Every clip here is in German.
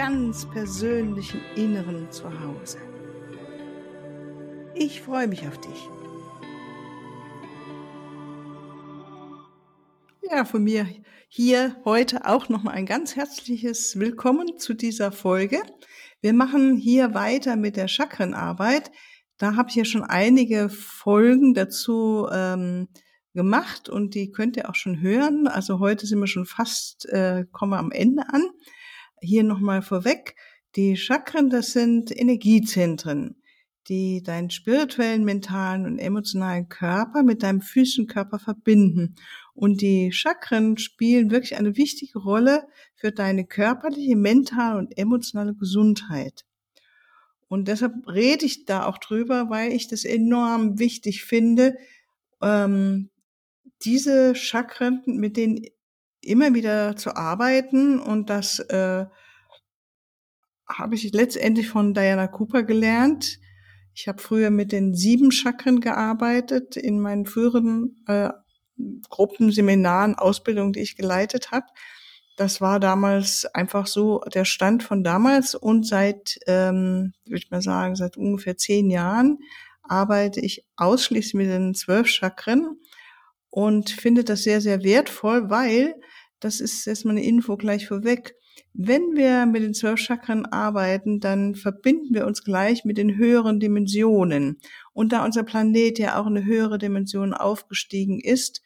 ganz persönlichen Inneren zu Hause. Ich freue mich auf dich. Ja, von mir hier heute auch nochmal ein ganz herzliches Willkommen zu dieser Folge. Wir machen hier weiter mit der Chakrenarbeit. Da habe ich ja schon einige Folgen dazu ähm, gemacht und die könnt ihr auch schon hören. Also heute sind wir schon fast, äh, kommen wir am Ende an. Hier nochmal vorweg. Die Chakren, das sind Energiezentren, die deinen spirituellen, mentalen und emotionalen Körper mit deinem physischen Körper verbinden. Und die Chakren spielen wirklich eine wichtige Rolle für deine körperliche, mentale und emotionale Gesundheit. Und deshalb rede ich da auch drüber, weil ich das enorm wichtig finde, ähm, diese Chakren, mit denen immer wieder zu arbeiten und das äh, habe ich letztendlich von Diana Cooper gelernt. Ich habe früher mit den sieben Chakren gearbeitet in meinen früheren äh, Gruppen, Seminaren, Ausbildungen, die ich geleitet habe. Das war damals einfach so der Stand von damals und seit, ähm, würde ich mal sagen, seit ungefähr zehn Jahren arbeite ich ausschließlich mit den zwölf Chakren und finde das sehr, sehr wertvoll, weil, das ist erstmal eine Info gleich vorweg, wenn wir mit den zwölf Chakren arbeiten, dann verbinden wir uns gleich mit den höheren Dimensionen. Und da unser Planet ja auch eine höhere Dimension aufgestiegen ist,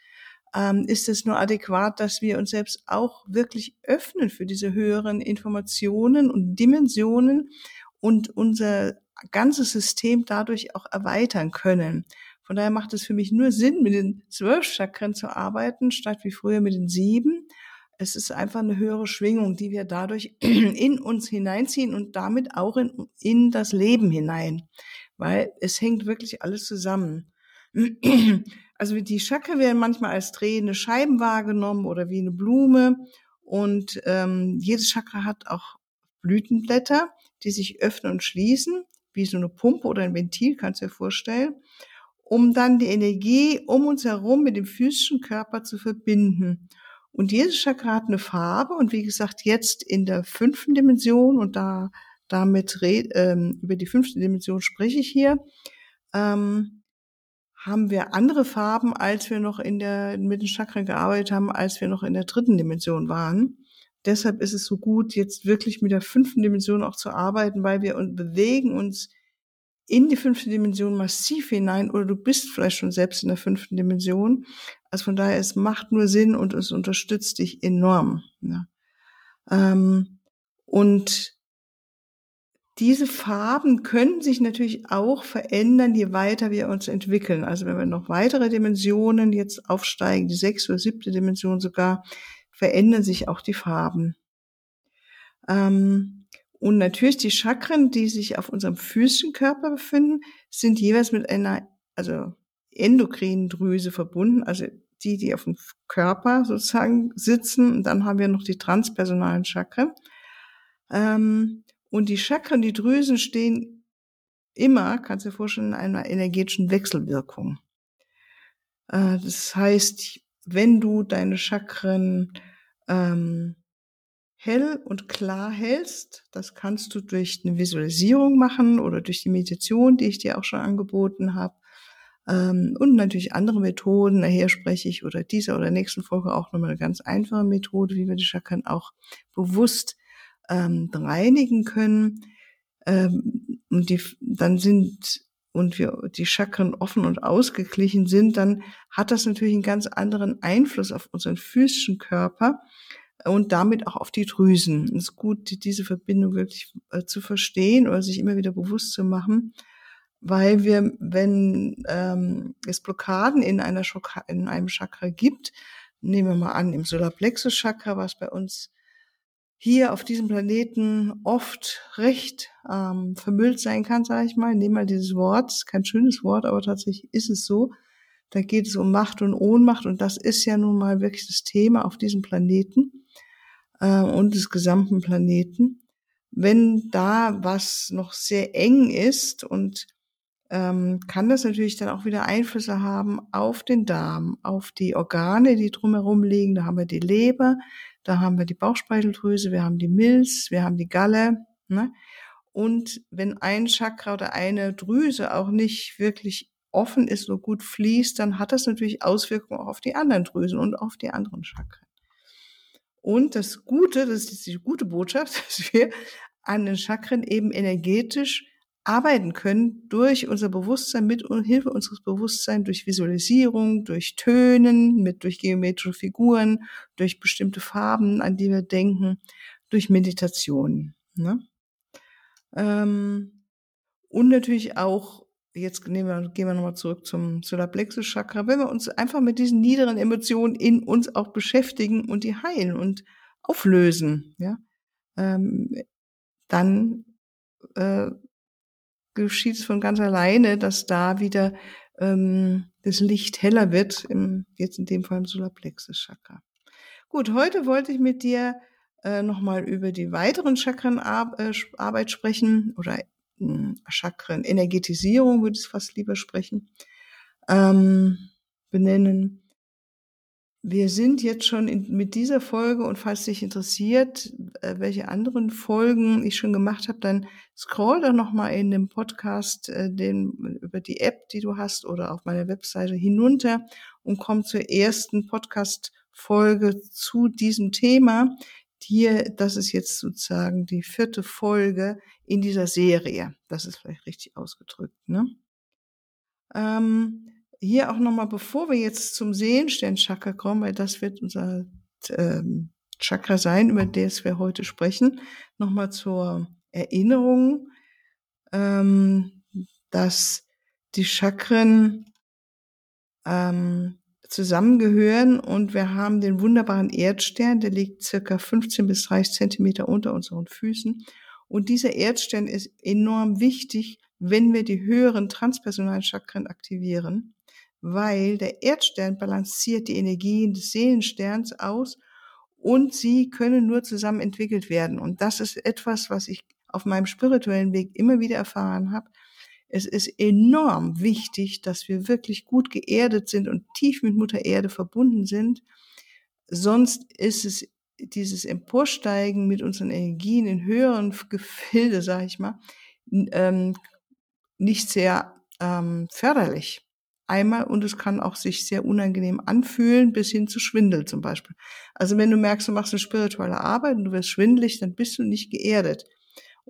ähm, ist es nur adäquat, dass wir uns selbst auch wirklich öffnen für diese höheren Informationen und Dimensionen und unser ganzes System dadurch auch erweitern können. Von daher macht es für mich nur Sinn, mit den zwölf Chakren zu arbeiten, statt wie früher mit den sieben. Es ist einfach eine höhere Schwingung, die wir dadurch in uns hineinziehen und damit auch in, in das Leben hinein, weil es hängt wirklich alles zusammen. Also die Chakren werden manchmal als drehende Scheiben wahrgenommen oder wie eine Blume und ähm, jedes Chakra hat auch Blütenblätter, die sich öffnen und schließen, wie so eine Pumpe oder ein Ventil, kannst du dir vorstellen um dann die Energie um uns herum mit dem physischen Körper zu verbinden. Und jedes Chakra hat eine Farbe und wie gesagt, jetzt in der fünften Dimension und da damit ähm, über die fünfte Dimension spreche ich hier, ähm, haben wir andere Farben, als wir noch in der, mit den Chakren gearbeitet haben, als wir noch in der dritten Dimension waren. Deshalb ist es so gut, jetzt wirklich mit der fünften Dimension auch zu arbeiten, weil wir bewegen uns in die fünfte Dimension massiv hinein oder du bist vielleicht schon selbst in der fünften Dimension. Also von daher, es macht nur Sinn und es unterstützt dich enorm. Ja. Ähm, und diese Farben können sich natürlich auch verändern, je weiter wir uns entwickeln. Also wenn wir noch weitere Dimensionen jetzt aufsteigen, die sechste oder siebte Dimension sogar, verändern sich auch die Farben. Ähm, und natürlich die Chakren, die sich auf unserem physischen Körper befinden, sind jeweils mit einer, also endokrinen Drüse verbunden, also die, die auf dem Körper sozusagen sitzen. Und dann haben wir noch die transpersonalen Chakren. Ähm, und die Chakren, die Drüsen stehen immer, kannst du dir vorstellen, in einer energetischen Wechselwirkung. Äh, das heißt, wenn du deine Chakren ähm, hell und klar hältst. Das kannst du durch eine Visualisierung machen oder durch die Meditation, die ich dir auch schon angeboten habe. Ähm, und natürlich andere Methoden. Nachher spreche ich oder dieser oder nächsten Folge auch nochmal eine ganz einfache Methode, wie wir die Chakren auch bewusst ähm, reinigen können. Ähm, und die dann sind und wir die Chakren offen und ausgeglichen sind, dann hat das natürlich einen ganz anderen Einfluss auf unseren physischen Körper und damit auch auf die Drüsen. Es ist gut, diese Verbindung wirklich äh, zu verstehen oder sich immer wieder bewusst zu machen, weil wir, wenn ähm, es Blockaden in, einer Chakra, in einem Chakra gibt, nehmen wir mal an, im Solarplexus-Chakra, was bei uns hier auf diesem Planeten oft recht ähm, vermüllt sein kann, sage ich mal. Nehmen mal dieses Wort, kein schönes Wort, aber tatsächlich ist es so. Da geht es um Macht und Ohnmacht und das ist ja nun mal wirklich das Thema auf diesem Planeten äh, und des gesamten Planeten. Wenn da was noch sehr eng ist und ähm, kann das natürlich dann auch wieder Einflüsse haben auf den Darm, auf die Organe, die drumherum liegen. Da haben wir die Leber, da haben wir die Bauchspeicheldrüse, wir haben die Milz, wir haben die Galle. Ne? Und wenn ein Chakra oder eine Drüse auch nicht wirklich offen ist, so gut fließt, dann hat das natürlich Auswirkungen auch auf die anderen Drüsen und auf die anderen Chakren. Und das Gute, das ist die gute Botschaft, dass wir an den Chakren eben energetisch arbeiten können durch unser Bewusstsein, mit Hilfe unseres Bewusstseins, durch Visualisierung, durch Tönen, mit, durch geometrische Figuren, durch bestimmte Farben, an die wir denken, durch Meditation. Ne? Ähm, und natürlich auch, jetzt nehmen wir, gehen wir nochmal zurück zum Solarplexus Chakra, wenn wir uns einfach mit diesen niederen Emotionen in uns auch beschäftigen und die heilen und auflösen, ja, ähm, dann äh, geschieht es von ganz alleine, dass da wieder ähm, das Licht heller wird, im, jetzt in dem Fall im Solarplexus Chakra. Gut, heute wollte ich mit dir äh, nochmal über die weiteren Chakrenarbeit äh, sprechen oder äh, Chakren-Energetisierung würde ich fast lieber sprechen, ähm, benennen. Wir sind jetzt schon in, mit dieser Folge und falls dich interessiert, äh, welche anderen Folgen ich schon gemacht habe, dann scroll doch nochmal in dem Podcast äh, den, über die App, die du hast oder auf meiner Webseite hinunter und komm zur ersten Podcast-Folge zu diesem Thema. Hier, das ist jetzt sozusagen die vierte Folge in dieser Serie. Das ist vielleicht richtig ausgedrückt. Ne? Ähm, hier auch nochmal, bevor wir jetzt zum Seelenstern-Chakra kommen, weil das wird unser ähm, Chakra sein, über das wir heute sprechen, nochmal zur Erinnerung, ähm, dass die Chakren ähm, zusammengehören und wir haben den wunderbaren Erdstern, der liegt circa 15 bis 30 Zentimeter unter unseren Füßen. Und dieser Erdstern ist enorm wichtig, wenn wir die höheren transpersonalen Chakren aktivieren weil der Erdstern balanciert die Energien des Seelensterns aus und sie können nur zusammen entwickelt werden. Und das ist etwas, was ich auf meinem spirituellen Weg immer wieder erfahren habe. Es ist enorm wichtig, dass wir wirklich gut geerdet sind und tief mit Mutter Erde verbunden sind. Sonst ist es dieses Emporsteigen mit unseren Energien in höheren Gefilde, sage ich mal, ähm, nicht sehr ähm, förderlich einmal und es kann auch sich sehr unangenehm anfühlen, bis hin zu Schwindel zum Beispiel. Also wenn du merkst, du machst eine spirituelle Arbeit und du wirst schwindelig, dann bist du nicht geerdet.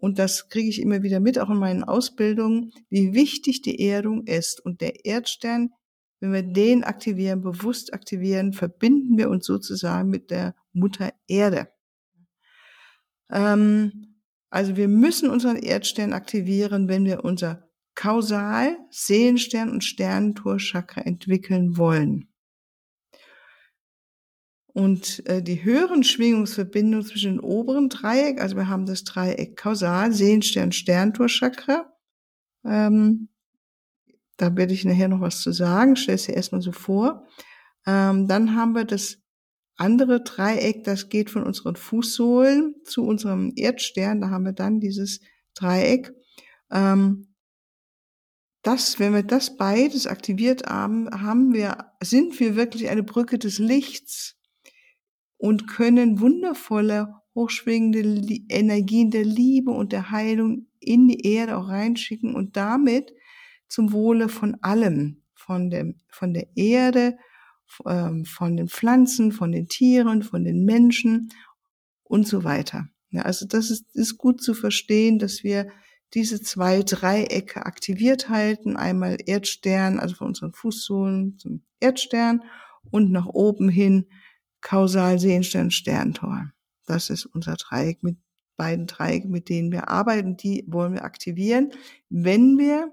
Und das kriege ich immer wieder mit, auch in meinen Ausbildungen, wie wichtig die Erdung ist. Und der Erdstern, wenn wir den aktivieren, bewusst aktivieren, verbinden wir uns sozusagen mit der Mutter Erde. Ähm, also wir müssen unseren Erdstern aktivieren, wenn wir unser kausal Seelenstern und Sternentor-Chakra entwickeln wollen. Und äh, die höheren Schwingungsverbindungen zwischen dem oberen Dreieck, also wir haben das Dreieck kausal, Seelenstern, Sterntor-Chakra. Ähm, da werde ich nachher noch was zu sagen, stell es dir erstmal so vor. Ähm, dann haben wir das andere Dreieck, das geht von unseren Fußsohlen zu unserem Erdstern. Da haben wir dann dieses Dreieck. Ähm, das, wenn wir das beides aktiviert haben, haben wir, sind wir wirklich eine Brücke des Lichts und können wundervolle, hochschwingende Energien der Liebe und der Heilung in die Erde auch reinschicken und damit zum Wohle von allem, von dem, von der Erde, ähm, von den Pflanzen, von den Tieren, von den Menschen und so weiter. Ja, also das ist, ist gut zu verstehen, dass wir diese zwei Dreiecke aktiviert halten. Einmal Erdstern, also von unseren Fußsohlen zum Erdstern und nach oben hin Kausal Sehenstern Sterntor. Das ist unser Dreieck mit beiden Dreiecken, mit denen wir arbeiten. Die wollen wir aktivieren, wenn wir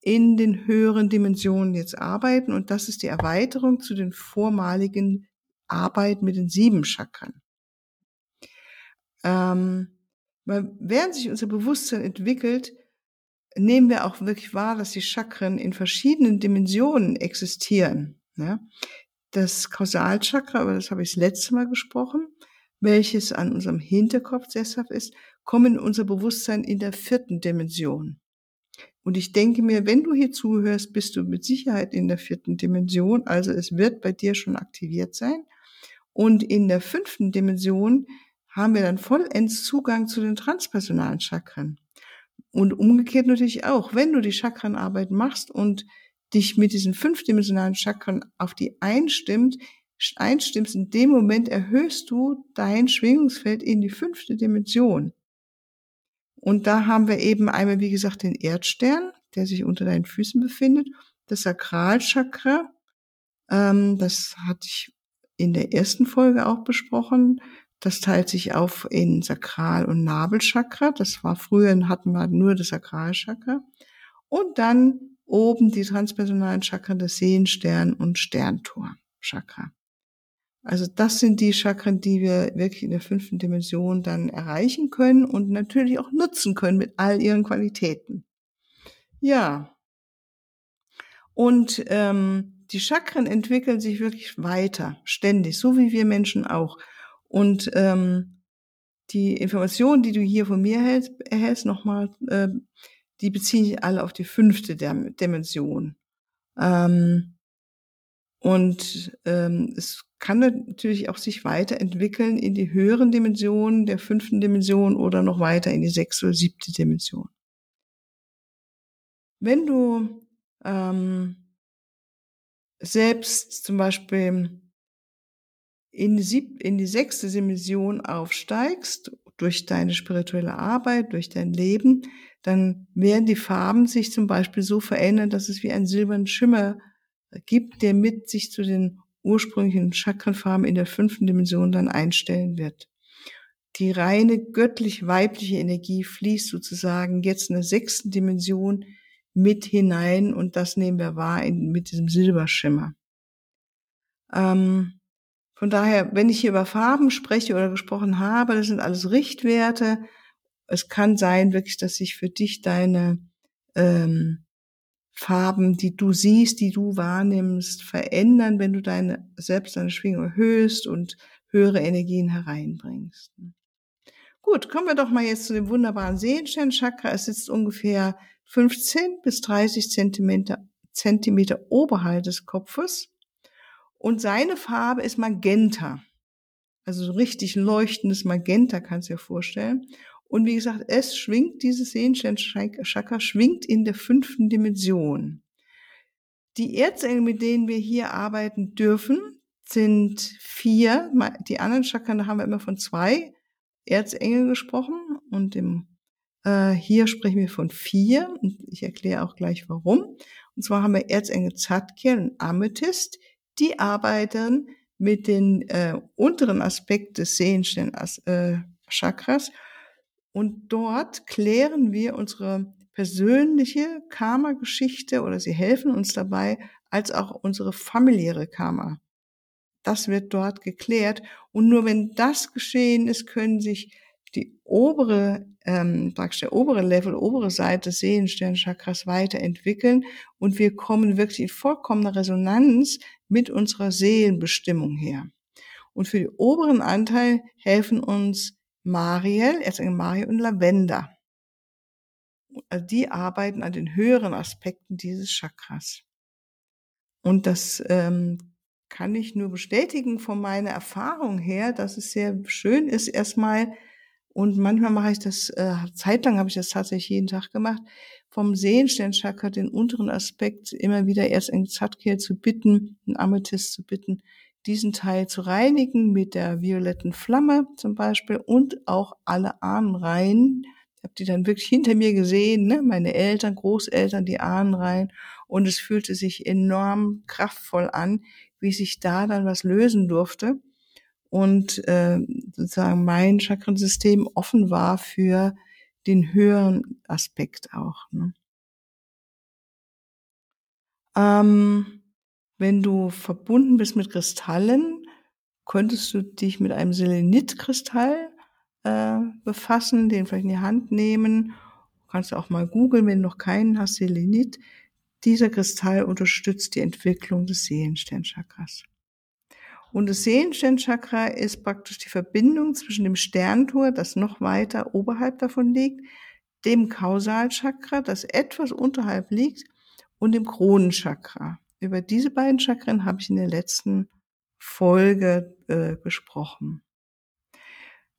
in den höheren Dimensionen jetzt arbeiten. Und das ist die Erweiterung zu den vormaligen Arbeit mit den sieben Chakren. Ähm, während sich unser Bewusstsein entwickelt, nehmen wir auch wirklich wahr, dass die Chakren in verschiedenen Dimensionen existieren. Ja? Das Kausalchakra, aber das habe ich das letzte Mal gesprochen, welches an unserem Hinterkopf sesshaft ist, kommen in unser Bewusstsein in der vierten Dimension. Und ich denke mir, wenn du hier zuhörst, bist du mit Sicherheit in der vierten Dimension. Also es wird bei dir schon aktiviert sein. Und in der fünften Dimension haben wir dann vollends Zugang zu den transpersonalen Chakren. Und umgekehrt natürlich auch, wenn du die Chakrenarbeit machst und dich mit diesen fünfdimensionalen Chakren auf die einstimmt, einstimmst, in dem Moment erhöhst du dein Schwingungsfeld in die fünfte Dimension. Und da haben wir eben einmal, wie gesagt, den Erdstern, der sich unter deinen Füßen befindet, das Sakralchakra, ähm, das hatte ich in der ersten Folge auch besprochen. Das teilt sich auf in Sakral- und Nabelchakra. Das war früher, hatten wir nur das Sakralchakra. Und dann oben die transpersonalen Chakren, das Sehenstern und Sterntor-Chakra. Also das sind die Chakren, die wir wirklich in der fünften Dimension dann erreichen können und natürlich auch nutzen können mit all ihren Qualitäten. Ja. Und ähm, die Chakren entwickeln sich wirklich weiter, ständig, so wie wir Menschen auch. Und ähm, die Informationen, die du hier von mir erhältst, erhältst nochmal, äh, die beziehen sich alle auf die fünfte Dimension. Ähm, und ähm, es kann natürlich auch sich weiterentwickeln in die höheren Dimensionen der fünften Dimension oder noch weiter in die sechste oder siebte Dimension. Wenn du ähm, selbst zum Beispiel in die, in die sechste Dimension aufsteigst, durch deine spirituelle Arbeit, durch dein Leben, dann werden die Farben sich zum Beispiel so verändern, dass es wie ein silbernen Schimmer gibt, der mit sich zu den ursprünglichen Chakrenfarben in der fünften Dimension dann einstellen wird. Die reine göttlich-weibliche Energie fließt sozusagen jetzt in der sechsten Dimension mit hinein und das nehmen wir wahr in, mit diesem Silberschimmer. Ähm, von daher, wenn ich hier über Farben spreche oder gesprochen habe, das sind alles Richtwerte. Es kann sein wirklich, dass sich für dich deine ähm, Farben, die du siehst, die du wahrnimmst, verändern, wenn du deine, selbst deine Schwingung erhöhst und höhere Energien hereinbringst. Gut, kommen wir doch mal jetzt zu dem wunderbaren Sehenstern-Chakra. Es sitzt ungefähr 15 bis 30 Zentimeter, Zentimeter oberhalb des Kopfes und seine Farbe ist Magenta. Also so richtig leuchtendes Magenta kannst du dir vorstellen. Und wie gesagt, es schwingt, dieses Sehenstern-Chakra schwingt in der fünften Dimension. Die Erzengel, mit denen wir hier arbeiten dürfen, sind vier. Die anderen Chakren, da haben wir immer von zwei Erzengeln gesprochen und im, äh, hier sprechen wir von vier und ich erkläre auch gleich warum. Und zwar haben wir Erzengel Zadkiel und Amethyst, die arbeiten mit den äh, unteren Aspekt des Sehenstern-Chakras und dort klären wir unsere persönliche Karma-Geschichte oder sie helfen uns dabei, als auch unsere familiäre Karma. Das wird dort geklärt. Und nur wenn das geschehen ist, können sich die obere, ähm, praktisch der obere Level, obere Seite des Seelensternchakras weiterentwickeln und wir kommen wirklich in vollkommener Resonanz mit unserer Seelenbestimmung her. Und für den oberen Anteil helfen uns Mariel, Erzengel Mariel und Lavender. Also die arbeiten an den höheren Aspekten dieses Chakras. Und das ähm, kann ich nur bestätigen von meiner Erfahrung her, dass es sehr schön ist, erstmal, und manchmal mache ich das, äh, zeitlang habe ich das tatsächlich jeden Tag gemacht, vom Sehensternchakra den unteren Aspekt immer wieder erst in Zadkiel zu bitten, einen Amethyst zu bitten, diesen Teil zu reinigen mit der violetten Flamme zum Beispiel und auch alle Ahnenreihen. Ich habe die dann wirklich hinter mir gesehen, ne? meine Eltern, Großeltern, die Ahnenreihen. Und es fühlte sich enorm kraftvoll an, wie sich da dann was lösen durfte. Und äh, sozusagen mein Chakrensystem offen war für den höheren Aspekt auch. Ne? Ähm, wenn du verbunden bist mit Kristallen, könntest du dich mit einem Selenitkristall äh, befassen, den vielleicht in die Hand nehmen. Du kannst auch mal googeln, wenn du noch keinen hast, Selenit. Dieser Kristall unterstützt die Entwicklung des Seelensternchakras. Und das Seelensternchakra ist praktisch die Verbindung zwischen dem Sterntor, das noch weiter oberhalb davon liegt, dem Kausalchakra, das etwas unterhalb liegt, und dem Kronenchakra. Über diese beiden Chakren habe ich in der letzten Folge äh, gesprochen.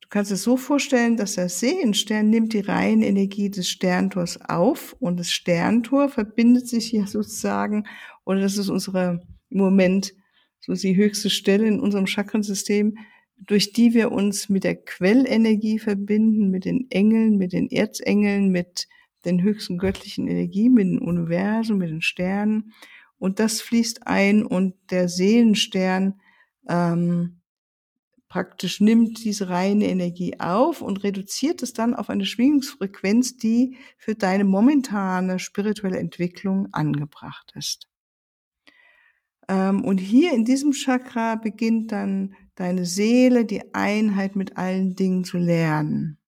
Du kannst es so vorstellen, dass der Seelenstern nimmt die reine Energie des Sterntors auf und das Sterntor verbindet sich ja sozusagen, oder das ist unsere im Moment so die höchste Stelle in unserem Chakrensystem, durch die wir uns mit der Quellenergie verbinden, mit den Engeln, mit den Erzengeln, mit den höchsten göttlichen Energien, mit dem Universum, mit den Sternen. Und das fließt ein und der Seelenstern ähm, praktisch nimmt diese reine Energie auf und reduziert es dann auf eine Schwingungsfrequenz, die für deine momentane spirituelle Entwicklung angebracht ist. Ähm, und hier in diesem Chakra beginnt dann deine Seele die Einheit mit allen Dingen zu lernen.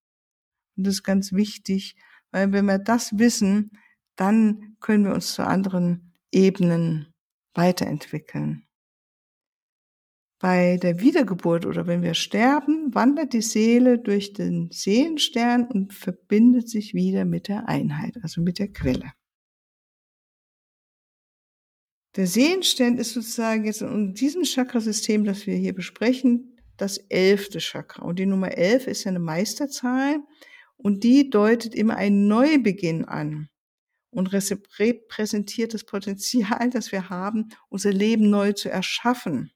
Und das ist ganz wichtig, weil wenn wir das wissen, dann können wir uns zu anderen Ebenen weiterentwickeln. Bei der Wiedergeburt oder wenn wir sterben, wandert die Seele durch den Seelenstern und verbindet sich wieder mit der Einheit, also mit der Quelle. Der Seelenstern ist sozusagen jetzt in diesem Chakrasystem, das wir hier besprechen, das elfte Chakra. Und die Nummer elf ist ja eine Meisterzahl und die deutet immer einen Neubeginn an und repräsentiert das Potenzial, das wir haben, unser Leben neu zu erschaffen.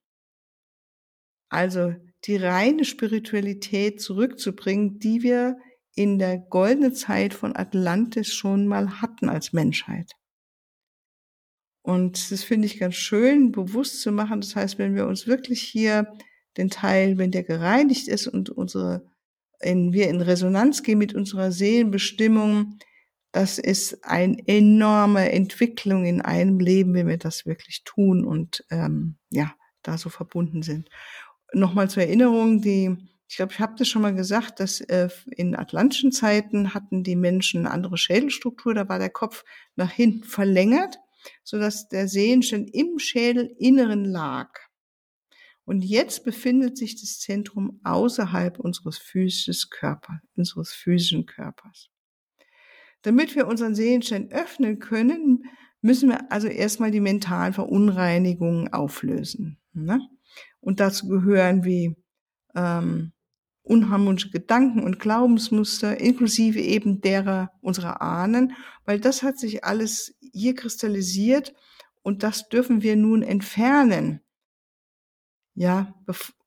Also die reine Spiritualität zurückzubringen, die wir in der goldenen Zeit von Atlantis schon mal hatten als Menschheit. Und das finde ich ganz schön, bewusst zu machen. Das heißt, wenn wir uns wirklich hier den Teil, wenn der gereinigt ist und unsere, in, wir in Resonanz gehen mit unserer Seelenbestimmung, das ist eine enorme Entwicklung in einem Leben, wenn wir das wirklich tun und ähm, ja, da so verbunden sind. Nochmal zur Erinnerung, die, ich glaube, ich habe das schon mal gesagt, dass äh, in atlantischen Zeiten hatten die Menschen eine andere Schädelstruktur, da war der Kopf nach hinten verlängert, so dass der Sehenstein im Schädelinneren lag. Und jetzt befindet sich das Zentrum außerhalb unseres physischen Körpers, unseres physischen Körpers. Damit wir unseren Seelenstein öffnen können, müssen wir also erstmal die mentalen Verunreinigungen auflösen. Ne? Und dazu gehören wie ähm, unharmonische Gedanken und Glaubensmuster, inklusive eben derer unserer Ahnen, weil das hat sich alles hier kristallisiert und das dürfen wir nun entfernen. Ja,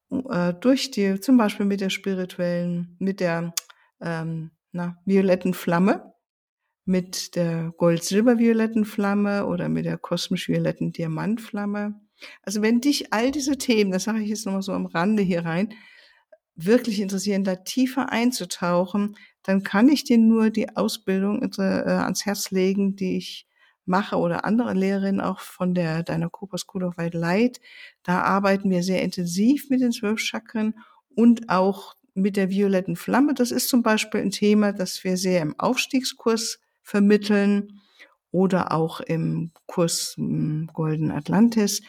äh, durch die, zum Beispiel mit der spirituellen, mit der ähm, na, violetten Flamme, mit der gold-silber-violetten Flamme oder mit der kosmisch-violetten Diamantflamme also wenn dich all diese Themen, das sage ich jetzt nochmal so am Rande hier rein, wirklich interessieren, da tiefer einzutauchen, dann kann ich dir nur die Ausbildung äh, ans Herz legen, die ich mache oder andere Lehrerinnen auch von der deiner Cooper School of White Light. Da arbeiten wir sehr intensiv mit den zwölf Chakren und auch mit der violetten Flamme. Das ist zum Beispiel ein Thema, das wir sehr im Aufstiegskurs vermitteln oder auch im Kurs hm, Golden Atlantis.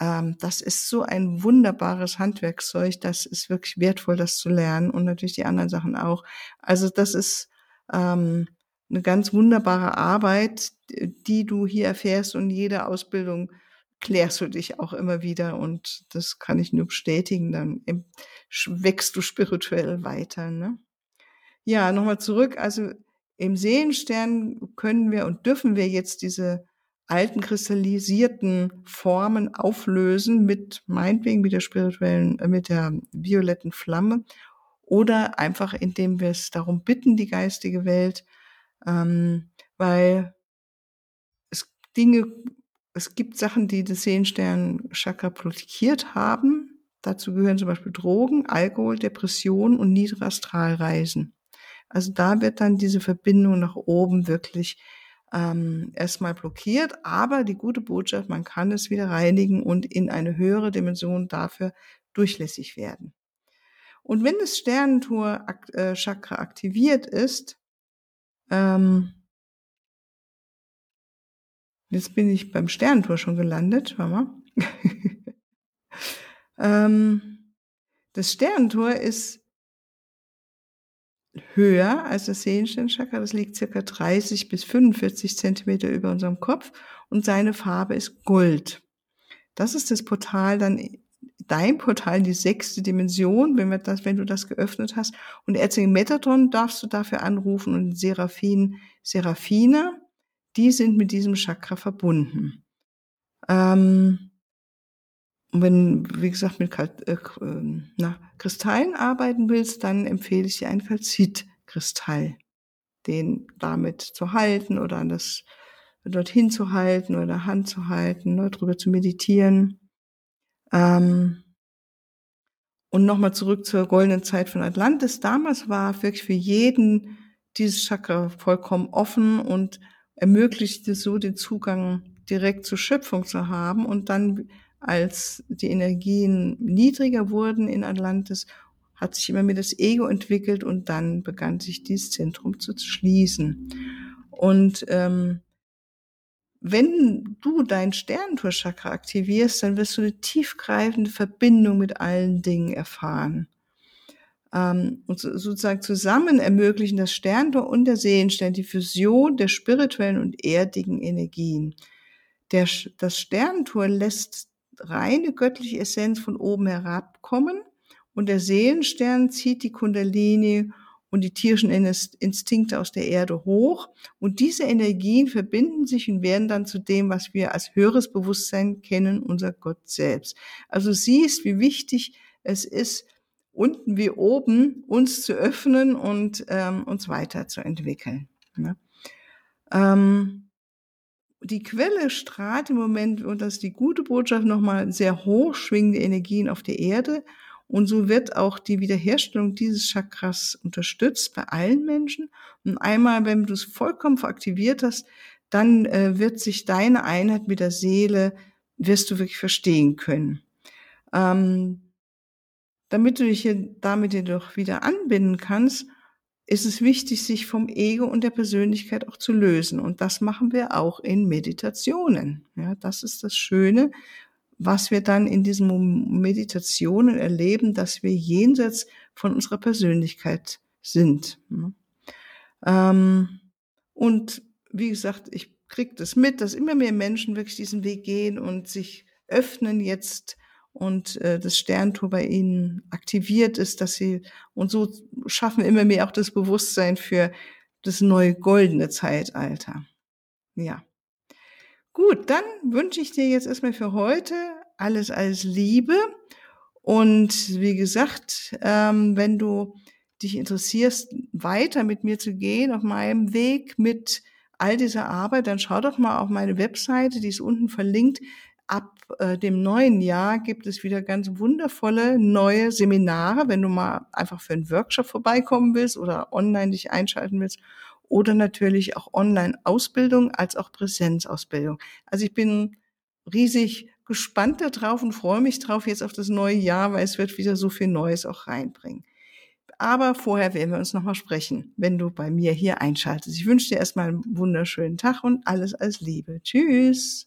Ähm, das ist so ein wunderbares Handwerkszeug. Das ist wirklich wertvoll, das zu lernen und natürlich die anderen Sachen auch. Also das ist ähm, eine ganz wunderbare Arbeit, die du hier erfährst und jede Ausbildung klärst du dich auch immer wieder und das kann ich nur bestätigen. Dann wächst du spirituell weiter. Ne? Ja, nochmal zurück. Also im Seelenstern können wir und dürfen wir jetzt diese alten kristallisierten Formen auflösen mit meinetwegen mit der spirituellen, äh, mit der violetten Flamme oder einfach indem wir es darum bitten, die geistige Welt, ähm, weil es Dinge, es gibt Sachen, die das Seelenstern-Chakra blockiert haben. Dazu gehören zum Beispiel Drogen, Alkohol, Depressionen und niedere Astralreisen. Also da wird dann diese Verbindung nach oben wirklich ähm, erstmal blockiert. Aber die gute Botschaft, man kann es wieder reinigen und in eine höhere Dimension dafür durchlässig werden. Und wenn das Sternentor-Chakra äh, aktiviert ist, ähm, jetzt bin ich beim Sternentor schon gelandet, warte mal. ähm, das Sternentor ist höher als das Sehensternchakra. Das liegt circa 30 bis 45 Zentimeter über unserem Kopf und seine Farbe ist Gold. Das ist das Portal dann, dein Portal, die sechste Dimension, wenn wir das, wenn du das geöffnet hast. Und Erzengel Metatron darfst du dafür anrufen und Seraphin, Seraphine, die sind mit diesem Chakra verbunden. Ähm, und wenn, wie gesagt, mit äh, ähm, na, Kristallen arbeiten willst, dann empfehle ich dir einen Calcit-Kristall, den damit zu halten oder an das dorthin zu halten oder in der Hand zu halten, ne, drüber zu meditieren. Ähm, und nochmal zurück zur goldenen Zeit von Atlantis. Damals war wirklich für jeden dieses Chakra vollkommen offen und ermöglichte so den Zugang direkt zur Schöpfung zu haben und dann als die Energien niedriger wurden in Atlantis, hat sich immer mehr das Ego entwickelt und dann begann sich dieses Zentrum zu schließen. Und ähm, wenn du dein Sternentor-Chakra aktivierst, dann wirst du eine tiefgreifende Verbindung mit allen Dingen erfahren. Ähm, und sozusagen zusammen ermöglichen das Sternentor und der Seelenstern die Fusion der spirituellen und erdigen Energien. Der, das Sternentor lässt reine göttliche Essenz von oben herabkommen und der Seelenstern zieht die Kundalini und die tierischen Instinkte aus der Erde hoch und diese Energien verbinden sich und werden dann zu dem, was wir als höheres Bewusstsein kennen, unser Gott selbst. Also siehst, wie wichtig es ist, unten wie oben uns zu öffnen und ähm, uns weiterzuentwickeln. Ne? Ähm, die Quelle strahlt im Moment, und das ist die gute Botschaft, nochmal sehr hoch schwingende Energien auf der Erde. Und so wird auch die Wiederherstellung dieses Chakras unterstützt bei allen Menschen. Und einmal, wenn du es vollkommen veraktiviert hast, dann äh, wird sich deine Einheit mit der Seele, wirst du wirklich verstehen können. Ähm, damit du dich hier damit jedoch wieder anbinden kannst, ist es wichtig, sich vom Ego und der Persönlichkeit auch zu lösen. Und das machen wir auch in Meditationen. Ja, das ist das Schöne, was wir dann in diesen Meditationen erleben, dass wir jenseits von unserer Persönlichkeit sind. Ähm, und wie gesagt, ich kriege das mit, dass immer mehr Menschen wirklich diesen Weg gehen und sich öffnen jetzt und äh, das Sterntor bei ihnen aktiviert ist, dass sie und so schaffen immer mehr auch das Bewusstsein für das neue goldene Zeitalter. Ja. Gut, dann wünsche ich dir jetzt erstmal für heute alles alles Liebe und wie gesagt, ähm, wenn du dich interessierst, weiter mit mir zu gehen auf meinem Weg mit all dieser Arbeit, dann schau doch mal auf meine Webseite, die ist unten verlinkt ab äh, dem neuen Jahr gibt es wieder ganz wundervolle neue Seminare, wenn du mal einfach für einen Workshop vorbeikommen willst oder online dich einschalten willst oder natürlich auch Online-Ausbildung als auch Präsenzausbildung. Also ich bin riesig gespannt darauf und freue mich drauf jetzt auf das neue Jahr, weil es wird wieder so viel Neues auch reinbringen. Aber vorher werden wir uns nochmal sprechen, wenn du bei mir hier einschaltest. Ich wünsche dir erstmal einen wunderschönen Tag und alles als Liebe. Tschüss.